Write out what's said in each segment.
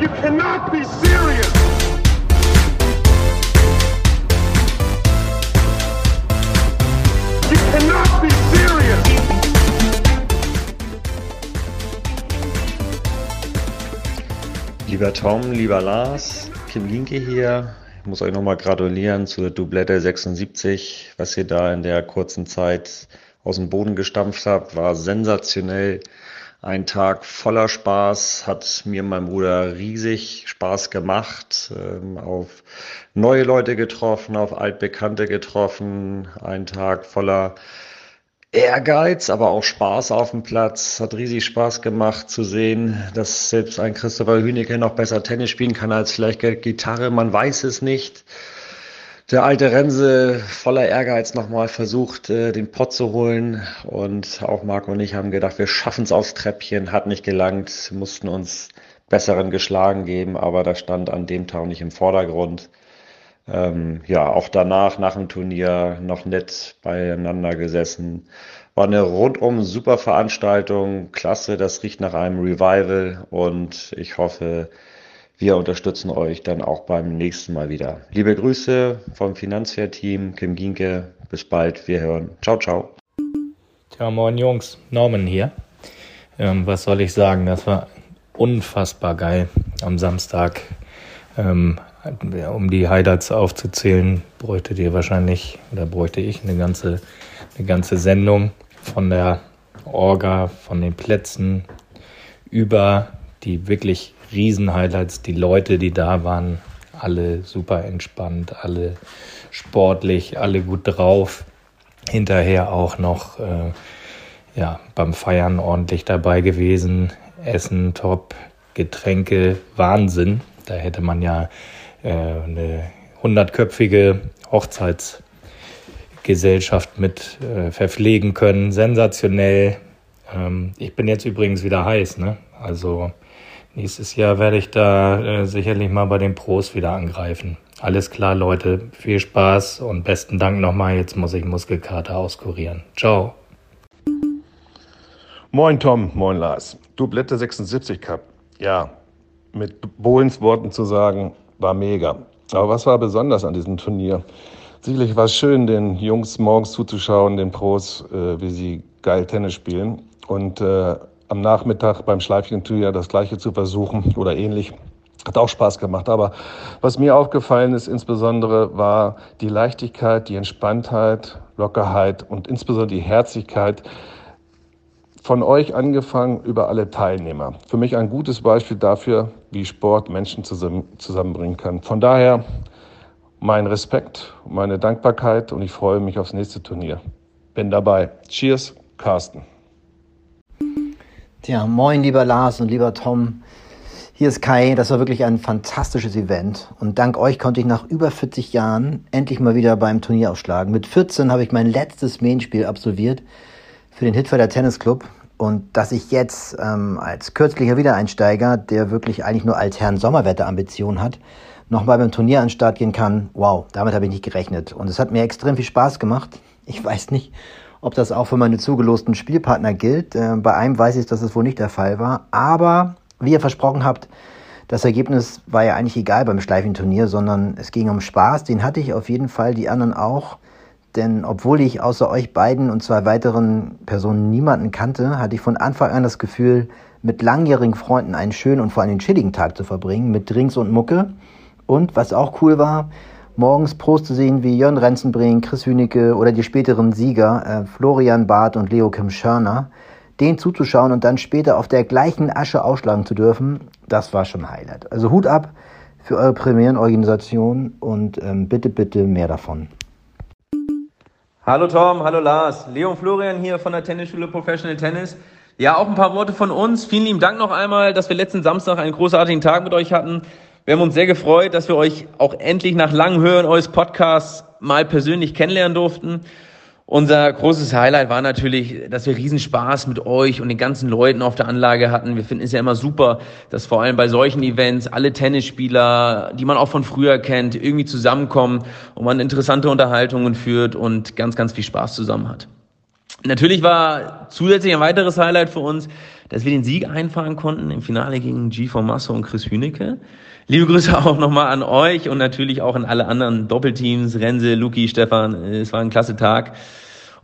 You cannot be serious! You cannot be serious! Lieber Tom, lieber Lars, Kim Linke hier. Ich muss euch nochmal gratulieren zur Doublette 76. Was ihr da in der kurzen Zeit aus dem Boden gestampft habt, war sensationell. Ein Tag voller Spaß, hat mir und meinem Bruder riesig Spaß gemacht, ähm, auf neue Leute getroffen, auf altbekannte getroffen, ein Tag voller Ehrgeiz, aber auch Spaß auf dem Platz. Hat riesig Spaß gemacht zu sehen, dass selbst ein Christopher Hünecke noch besser Tennis spielen kann als vielleicht Gitarre. Man weiß es nicht. Der alte Rense voller Ehrgeiz nochmal versucht, äh, den Pott zu holen. Und auch Marco und ich haben gedacht, wir schaffen es aufs Treppchen. Hat nicht gelangt, mussten uns besseren geschlagen geben, aber das stand an dem Tag nicht im Vordergrund. Ähm, ja, auch danach, nach dem Turnier, noch nett beieinander gesessen. War eine rundum super Veranstaltung, klasse, das riecht nach einem Revival und ich hoffe, wir unterstützen euch dann auch beim nächsten Mal wieder. Liebe Grüße vom Finanzfair-Team, Kim Ginke, bis bald, wir hören. Ciao, ciao. Tja, moin Jungs, Norman hier. Ähm, was soll ich sagen, das war unfassbar geil am Samstag. Ähm, um die Highlights aufzuzählen, bräuchtet ihr wahrscheinlich, oder bräuchte ich eine ganze, eine ganze Sendung von der Orga, von den Plätzen über die wirklich Riesen-Highlights, die Leute, die da waren, alle super entspannt, alle sportlich, alle gut drauf. Hinterher auch noch äh, ja, beim Feiern ordentlich dabei gewesen. Essen top, Getränke, Wahnsinn. Da hätte man ja äh, eine hundertköpfige Hochzeitsgesellschaft mit äh, verpflegen können. Sensationell. Ähm, ich bin jetzt übrigens wieder heiß, ne? Also nächstes Jahr werde ich da äh, sicherlich mal bei den Pros wieder angreifen. Alles klar, Leute. Viel Spaß und besten Dank nochmal. Jetzt muss ich Muskelkater auskurieren. Ciao. Moin Tom, moin Lars. Doublette 76 Cup. Ja, mit Bohlens Worten zu sagen, war mega. Aber was war besonders an diesem Turnier? Sicherlich war es schön, den Jungs morgens zuzuschauen, den Pros, äh, wie sie geil Tennis spielen. Und äh, am Nachmittag beim Schleifchen-Turnier das Gleiche zu versuchen oder ähnlich. Hat auch Spaß gemacht. Aber was mir aufgefallen ist insbesondere, war die Leichtigkeit, die Entspanntheit, Lockerheit und insbesondere die Herzlichkeit, von euch angefangen über alle Teilnehmer. Für mich ein gutes Beispiel dafür, wie Sport Menschen zusammenbringen kann. Von daher mein Respekt, meine Dankbarkeit und ich freue mich aufs nächste Turnier. Bin dabei. Cheers, Carsten. Tja, moin lieber Lars und lieber Tom. Hier ist Kai. Das war wirklich ein fantastisches Event. Und dank euch konnte ich nach über 40 Jahren endlich mal wieder beim Turnier aufschlagen. Mit 14 habe ich mein letztes Main-Spiel absolviert für den Hitfelder Tennis Club und dass ich jetzt ähm, als kürzlicher Wiedereinsteiger, der wirklich eigentlich nur als Herrn Sommerwetter-Ambitionen hat, nochmal beim Turnier an den Start gehen kann, wow, damit habe ich nicht gerechnet. Und es hat mir extrem viel Spaß gemacht. Ich weiß nicht, ob das auch für meine zugelosten Spielpartner gilt. Äh, bei einem weiß ich, dass es wohl nicht der Fall war. Aber wie ihr versprochen habt, das Ergebnis war ja eigentlich egal beim Schleifenturnier, sondern es ging um Spaß. Den hatte ich auf jeden Fall, die anderen auch. Denn obwohl ich außer euch beiden und zwei weiteren Personen niemanden kannte, hatte ich von Anfang an das Gefühl, mit langjährigen Freunden einen schönen und vor allem chilligen Tag zu verbringen, mit Drinks und Mucke. Und was auch cool war, morgens Pros zu sehen wie Jörn Renzenbrink, Chris Hünecke oder die späteren Sieger äh, Florian Barth und Leo Kim Schörner, denen zuzuschauen und dann später auf der gleichen Asche ausschlagen zu dürfen, das war schon Highlight. Also Hut ab für eure Premierenorganisation und ähm, bitte, bitte mehr davon. Hallo Tom, hallo Lars. Leon Florian hier von der Tennisschule Professional Tennis. Ja, auch ein paar Worte von uns. Vielen lieben Dank noch einmal, dass wir letzten Samstag einen großartigen Tag mit euch hatten. Wir haben uns sehr gefreut, dass wir euch auch endlich nach langem Hören eures Podcasts mal persönlich kennenlernen durften. Unser großes Highlight war natürlich, dass wir Riesenspaß mit euch und den ganzen Leuten auf der Anlage hatten. Wir finden es ja immer super, dass vor allem bei solchen Events alle Tennisspieler, die man auch von früher kennt, irgendwie zusammenkommen und man interessante Unterhaltungen führt und ganz, ganz viel Spaß zusammen hat. Natürlich war zusätzlich ein weiteres Highlight für uns, dass wir den Sieg einfahren konnten im Finale gegen G. Masso und Chris Hünecke. Liebe Grüße auch nochmal an euch und natürlich auch an alle anderen Doppelteams, Rense, Luki, Stefan. Es war ein klasse Tag.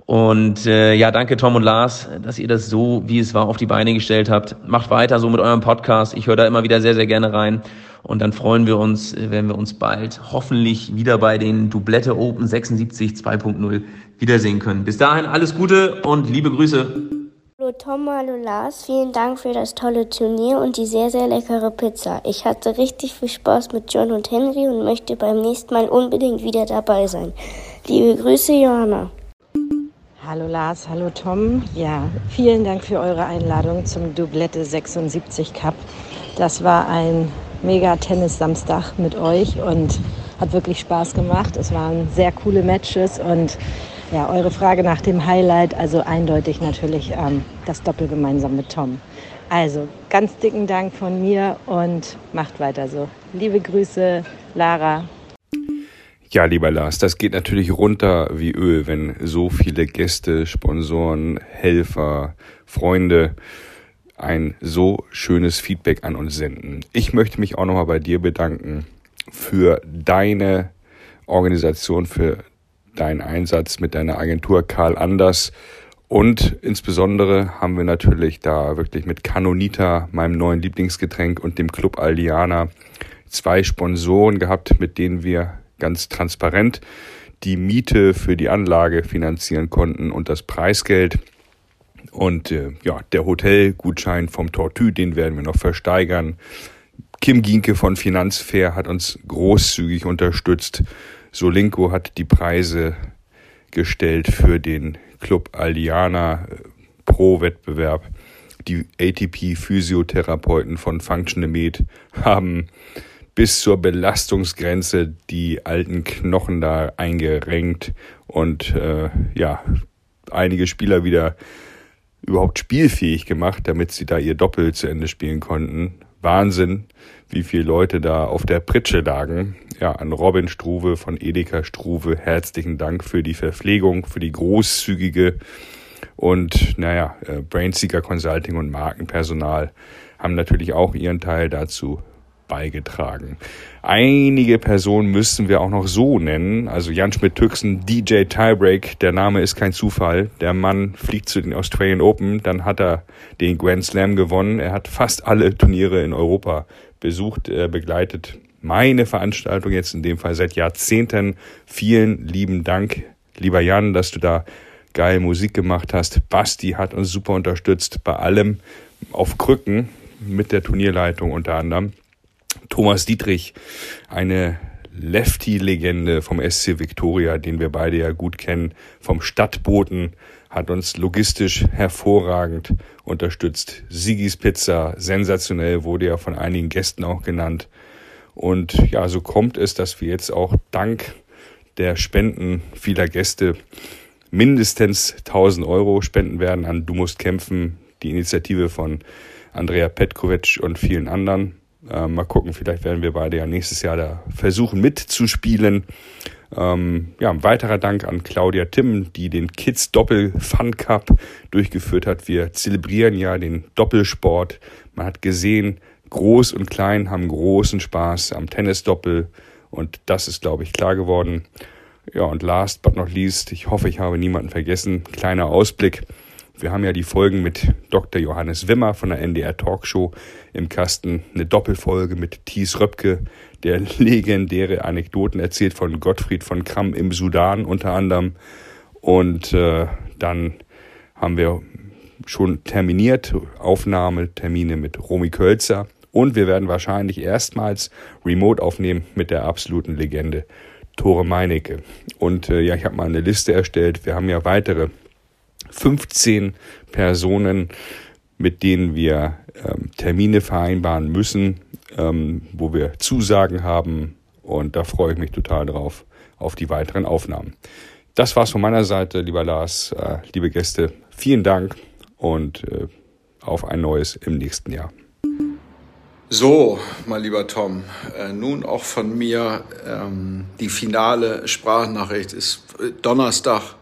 Und äh, ja, danke Tom und Lars, dass ihr das so, wie es war, auf die Beine gestellt habt. Macht weiter so mit eurem Podcast. Ich höre da immer wieder sehr, sehr gerne rein. Und dann freuen wir uns, äh, wenn wir uns bald hoffentlich wieder bei den Doublette Open 76 2.0 wiedersehen können. Bis dahin alles Gute und liebe Grüße. Hallo Tom, hallo Lars, vielen Dank für das tolle Turnier und die sehr, sehr leckere Pizza. Ich hatte richtig viel Spaß mit John und Henry und möchte beim nächsten Mal unbedingt wieder dabei sein. Liebe Grüße, Johanna. Hallo Lars, hallo Tom. Ja, vielen Dank für eure Einladung zum Doublette 76 Cup. Das war ein mega Tennis-Samstag mit euch und hat wirklich Spaß gemacht. Es waren sehr coole Matches und ja, eure Frage nach dem Highlight, also eindeutig natürlich ähm, das Doppel gemeinsam mit Tom. Also ganz dicken Dank von mir und macht weiter so. Liebe Grüße, Lara. Ja, lieber Lars, das geht natürlich runter wie Öl, wenn so viele Gäste, Sponsoren, Helfer, Freunde ein so schönes Feedback an uns senden. Ich möchte mich auch nochmal bei dir bedanken für deine Organisation, für deinen Einsatz mit deiner Agentur Karl Anders. Und insbesondere haben wir natürlich da wirklich mit Canonita, meinem neuen Lieblingsgetränk, und dem Club Aldiana zwei Sponsoren gehabt, mit denen wir ganz transparent die Miete für die Anlage finanzieren konnten und das Preisgeld. Und äh, ja, der Hotelgutschein vom Tortue, den werden wir noch versteigern. Kim Gienke von Finanzfair hat uns großzügig unterstützt. Solinko hat die Preise gestellt für den Club Aldiana äh, Pro Wettbewerb. Die ATP Physiotherapeuten von Functional Med haben bis zur Belastungsgrenze die alten Knochen da eingerenkt und äh, ja, einige Spieler wieder überhaupt spielfähig gemacht, damit sie da ihr Doppel zu Ende spielen konnten. Wahnsinn, wie viele Leute da auf der Pritsche lagen. Ja, an Robin Struve von Edeka Struve herzlichen Dank für die Verpflegung, für die großzügige und naja, äh, Brainseeker Consulting und Markenpersonal haben natürlich auch ihren Teil dazu beigetragen. Einige Personen müssten wir auch noch so nennen. Also Jan Schmidt-Tüxen, DJ Tiebreak, der Name ist kein Zufall. Der Mann fliegt zu den Australian Open, dann hat er den Grand Slam gewonnen. Er hat fast alle Turniere in Europa besucht, äh, begleitet. Meine Veranstaltung jetzt in dem Fall seit Jahrzehnten. Vielen lieben Dank, lieber Jan, dass du da geil Musik gemacht hast. Basti hat uns super unterstützt bei allem auf Krücken mit der Turnierleitung unter anderem. Thomas Dietrich, eine Lefty-Legende vom SC Victoria, den wir beide ja gut kennen, vom Stadtboten, hat uns logistisch hervorragend unterstützt. Sigis Pizza, sensationell, wurde ja von einigen Gästen auch genannt. Und ja, so kommt es, dass wir jetzt auch dank der Spenden vieler Gäste mindestens 1000 Euro spenden werden an Du musst kämpfen, die Initiative von Andrea Petkovic und vielen anderen. Äh, mal gucken, vielleicht werden wir beide ja nächstes Jahr da versuchen mitzuspielen. Ähm, ja, ein weiterer Dank an Claudia Timm, die den Kids Doppel Fun Cup durchgeführt hat. Wir zelebrieren ja den Doppelsport. Man hat gesehen, groß und klein haben großen Spaß am Tennisdoppel und das ist, glaube ich, klar geworden. Ja, und last but not least, ich hoffe, ich habe niemanden vergessen, kleiner Ausblick. Wir haben ja die Folgen mit Dr. Johannes Wimmer von der NDR Talkshow im Kasten. Eine Doppelfolge mit Thies Röpke, der legendäre Anekdoten erzählt von Gottfried von Kramm im Sudan unter anderem. Und äh, dann haben wir schon terminiert, Aufnahmetermine mit Romy Kölzer. Und wir werden wahrscheinlich erstmals Remote aufnehmen mit der absoluten Legende Tore Meinecke. Und äh, ja, ich habe mal eine Liste erstellt. Wir haben ja weitere 15 Personen, mit denen wir ähm, Termine vereinbaren müssen, ähm, wo wir Zusagen haben. Und da freue ich mich total drauf, auf die weiteren Aufnahmen. Das war's von meiner Seite, lieber Lars, äh, liebe Gäste. Vielen Dank und äh, auf ein neues im nächsten Jahr. So, mein lieber Tom, äh, nun auch von mir ähm, die finale Sprachnachricht ist äh, Donnerstag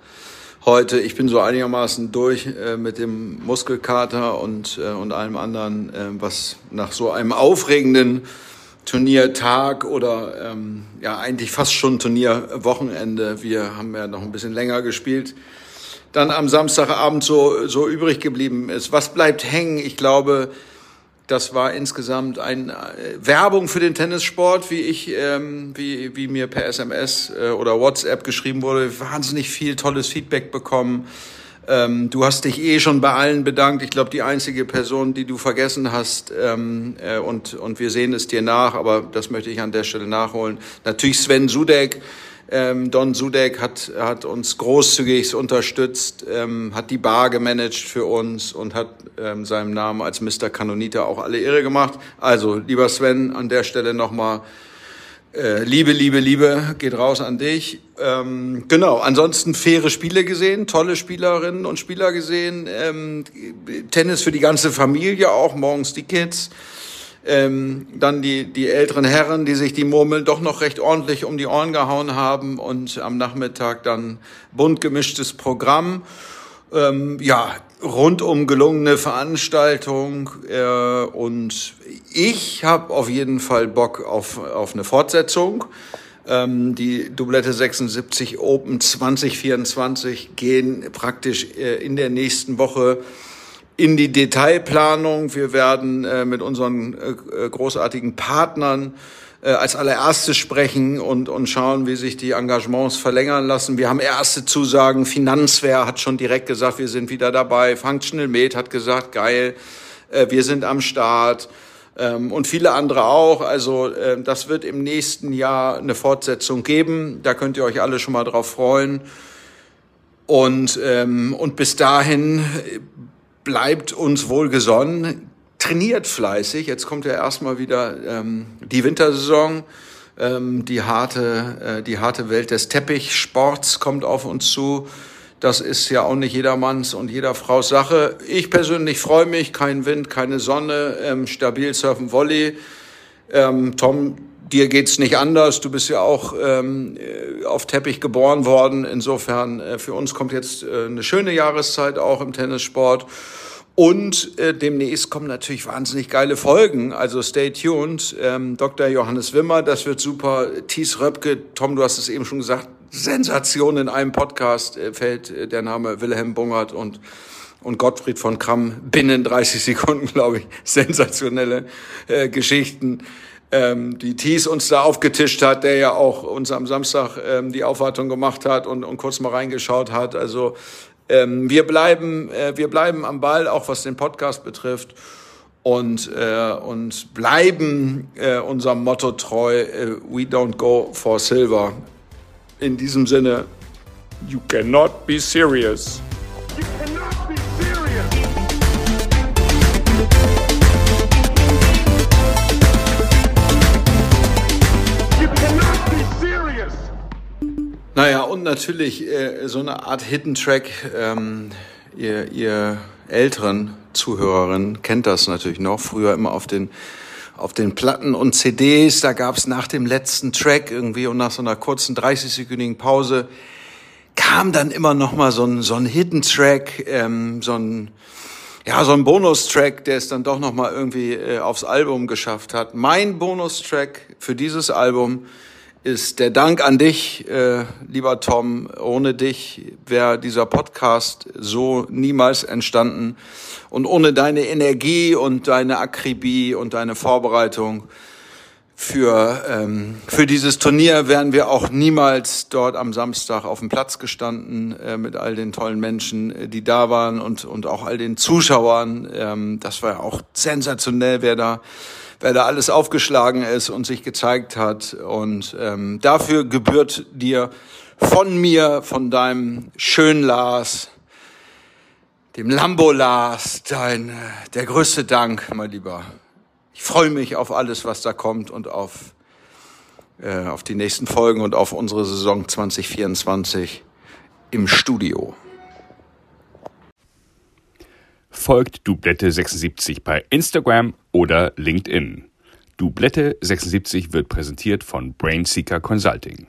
heute. Ich bin so einigermaßen durch äh, mit dem Muskelkater und, äh, und allem anderen, äh, was nach so einem aufregenden Turniertag oder ähm, ja eigentlich fast schon Turnierwochenende. Wir haben ja noch ein bisschen länger gespielt. Dann am Samstagabend so, so übrig geblieben ist. Was bleibt hängen? Ich glaube, das war insgesamt eine äh, Werbung für den Tennissport, wie ich, ähm, wie, wie mir per SMS äh, oder WhatsApp geschrieben wurde. Wahnsinnig viel tolles Feedback bekommen. Ähm, du hast dich eh schon bei allen bedankt. Ich glaube, die einzige Person, die du vergessen hast, ähm, äh, und, und wir sehen es dir nach, aber das möchte ich an der Stelle nachholen. Natürlich Sven Sudek. Ähm, Don Sudek hat, hat uns großzügig unterstützt, ähm, hat die Bar gemanagt für uns und hat ähm, seinem Namen als Mr. Kanonita auch alle Ehre gemacht. Also, lieber Sven, an der Stelle nochmal äh, Liebe, Liebe, Liebe geht raus an dich. Ähm, genau, ansonsten faire Spiele gesehen, tolle Spielerinnen und Spieler gesehen, ähm, Tennis für die ganze Familie auch, morgens die Kids. Ähm, dann die, die älteren Herren, die sich die Murmeln doch noch recht ordentlich um die Ohren gehauen haben und am Nachmittag dann bunt gemischtes Programm. Ähm, ja, rundum gelungene Veranstaltung äh, und ich habe auf jeden Fall Bock auf, auf eine Fortsetzung. Ähm, die Doublette 76 Open 2024 gehen praktisch äh, in der nächsten Woche in die Detailplanung. Wir werden äh, mit unseren äh, großartigen Partnern äh, als allererstes sprechen und, und schauen, wie sich die Engagements verlängern lassen. Wir haben erste Zusagen. Finanzwehr hat schon direkt gesagt, wir sind wieder dabei. Functional Med hat gesagt, geil, wir sind am Start. Ähm, und viele andere auch. Also das wird im nächsten Jahr eine Fortsetzung geben. Da könnt ihr euch alle schon mal drauf freuen. Und, ähm, und bis dahin bleibt uns wohlgesonnen, trainiert fleißig. Jetzt kommt ja erstmal wieder ähm, die Wintersaison. Ähm, die, harte, äh, die harte Welt des Teppichsports kommt auf uns zu. Das ist ja auch nicht jedermanns und jeder Frau's Sache. Ich persönlich freue mich, kein Wind, keine Sonne, ähm, stabil surfen Volley. Ähm, Tom, dir geht's nicht anders. Du bist ja auch ähm, äh, auf Teppich geboren worden. Insofern äh, für uns kommt jetzt äh, eine schöne Jahreszeit auch im Tennissport. Und äh, demnächst kommen natürlich wahnsinnig geile Folgen. Also stay tuned. Ähm, Dr. Johannes Wimmer, das wird super. Thies Röpke, Tom, du hast es eben schon gesagt, Sensation in einem Podcast äh, fällt äh, der Name Wilhelm Bungert und und Gottfried von Kramm binnen 30 Sekunden, glaube ich, sensationelle äh, Geschichten, ähm, die Thies uns da aufgetischt hat, der ja auch uns am Samstag ähm, die Aufwartung gemacht hat und, und kurz mal reingeschaut hat. Also ähm, wir, bleiben, äh, wir bleiben am Ball, auch was den Podcast betrifft. Und, äh, und bleiben äh, unserem Motto treu, äh, we don't go for silver. In diesem Sinne, you cannot be serious. Natürlich äh, so eine Art Hidden Track. Ähm, ihr, ihr älteren Zuhörerinnen kennt das natürlich noch. Früher immer auf den auf den Platten und CDs, da gab's nach dem letzten Track irgendwie und nach so einer kurzen 30-sekündigen Pause kam dann immer noch mal so ein, so ein Hidden Track, ähm, so ein ja, so ein Bonustrack, der es dann doch noch mal irgendwie äh, aufs Album geschafft hat. Mein Bonustrack für dieses Album ist der Dank an dich, äh, lieber Tom. Ohne dich wäre dieser Podcast so niemals entstanden. Und ohne deine Energie und deine Akribie und deine Vorbereitung für, ähm, für dieses Turnier wären wir auch niemals dort am Samstag auf dem Platz gestanden äh, mit all den tollen Menschen, äh, die da waren und, und auch all den Zuschauern. Ähm, das war ja auch sensationell, wer da wer da alles aufgeschlagen ist und sich gezeigt hat. Und ähm, dafür gebührt dir von mir, von deinem schönen Lars, dem Lambo Lars, dein, äh, der größte Dank, mein Lieber. Ich freue mich auf alles, was da kommt und auf, äh, auf die nächsten Folgen und auf unsere Saison 2024 im Studio. Folgt Dublette 76 bei Instagram oder LinkedIn. Dublette 76 wird präsentiert von Brainseeker Consulting.